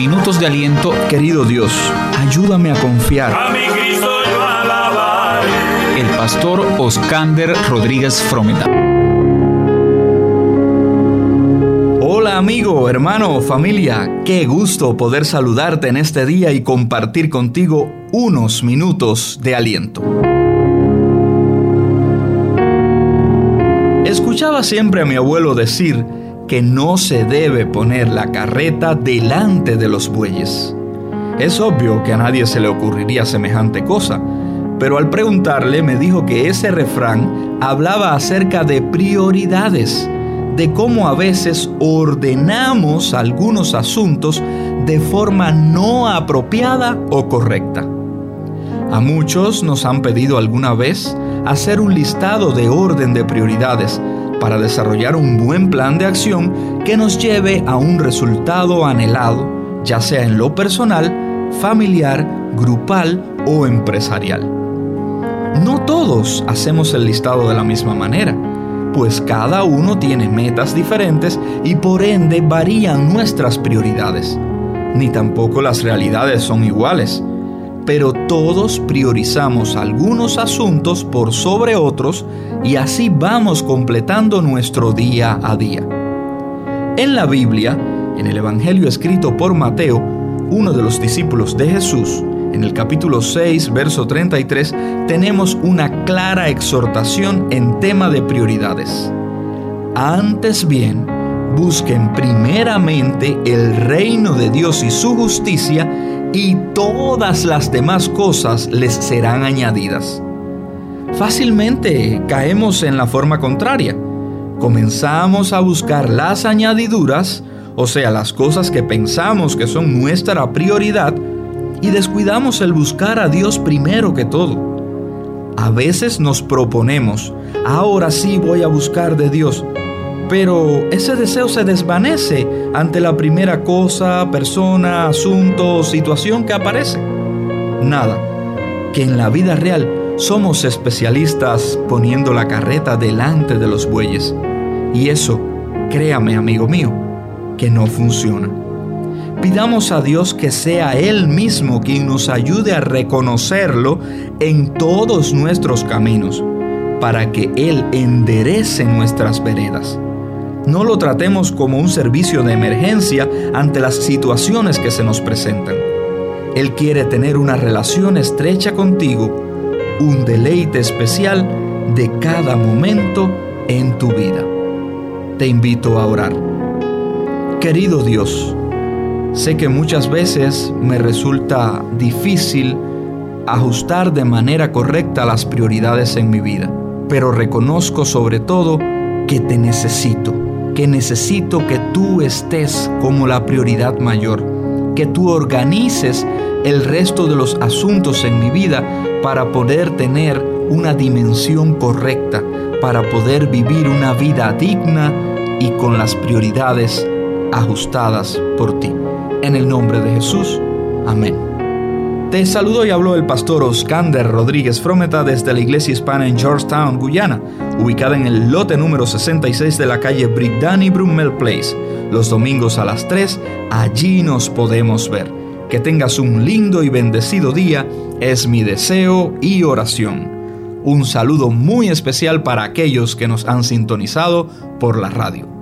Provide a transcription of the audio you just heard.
minutos de aliento. Querido Dios, ayúdame a confiar. A mi Cristo yo alabaré. El pastor Oscander Rodríguez Frometa. Hola amigo, hermano, familia, qué gusto poder saludarte en este día y compartir contigo unos minutos de aliento. Escuchaba siempre a mi abuelo decir que no se debe poner la carreta delante de los bueyes. Es obvio que a nadie se le ocurriría semejante cosa, pero al preguntarle me dijo que ese refrán hablaba acerca de prioridades, de cómo a veces ordenamos algunos asuntos de forma no apropiada o correcta. A muchos nos han pedido alguna vez hacer un listado de orden de prioridades para desarrollar un buen plan de acción que nos lleve a un resultado anhelado, ya sea en lo personal, familiar, grupal o empresarial. No todos hacemos el listado de la misma manera, pues cada uno tiene metas diferentes y por ende varían nuestras prioridades. Ni tampoco las realidades son iguales pero todos priorizamos algunos asuntos por sobre otros y así vamos completando nuestro día a día. En la Biblia, en el Evangelio escrito por Mateo, uno de los discípulos de Jesús, en el capítulo 6, verso 33, tenemos una clara exhortación en tema de prioridades. Antes bien, busquen primeramente el reino de Dios y su justicia, y todas las demás cosas les serán añadidas. Fácilmente caemos en la forma contraria. Comenzamos a buscar las añadiduras, o sea, las cosas que pensamos que son nuestra prioridad, y descuidamos el buscar a Dios primero que todo. A veces nos proponemos, ahora sí voy a buscar de Dios, pero ese deseo se desvanece ante la primera cosa, persona, asunto situación que aparece. Nada, que en la vida real somos especialistas poniendo la carreta delante de los bueyes. Y eso, créame amigo mío, que no funciona. Pidamos a Dios que sea Él mismo quien nos ayude a reconocerlo en todos nuestros caminos, para que Él enderece nuestras veredas. No lo tratemos como un servicio de emergencia ante las situaciones que se nos presentan. Él quiere tener una relación estrecha contigo, un deleite especial de cada momento en tu vida. Te invito a orar. Querido Dios, sé que muchas veces me resulta difícil ajustar de manera correcta las prioridades en mi vida, pero reconozco sobre todo que te necesito que necesito que tú estés como la prioridad mayor, que tú organices el resto de los asuntos en mi vida para poder tener una dimensión correcta, para poder vivir una vida digna y con las prioridades ajustadas por ti. En el nombre de Jesús, amén. Te saludo y habló el pastor Oscander Rodríguez Frometa desde la iglesia hispana en Georgetown, Guyana, ubicada en el lote número 66 de la calle Brittany Brummel Place. Los domingos a las 3, allí nos podemos ver. Que tengas un lindo y bendecido día, es mi deseo y oración. Un saludo muy especial para aquellos que nos han sintonizado por la radio.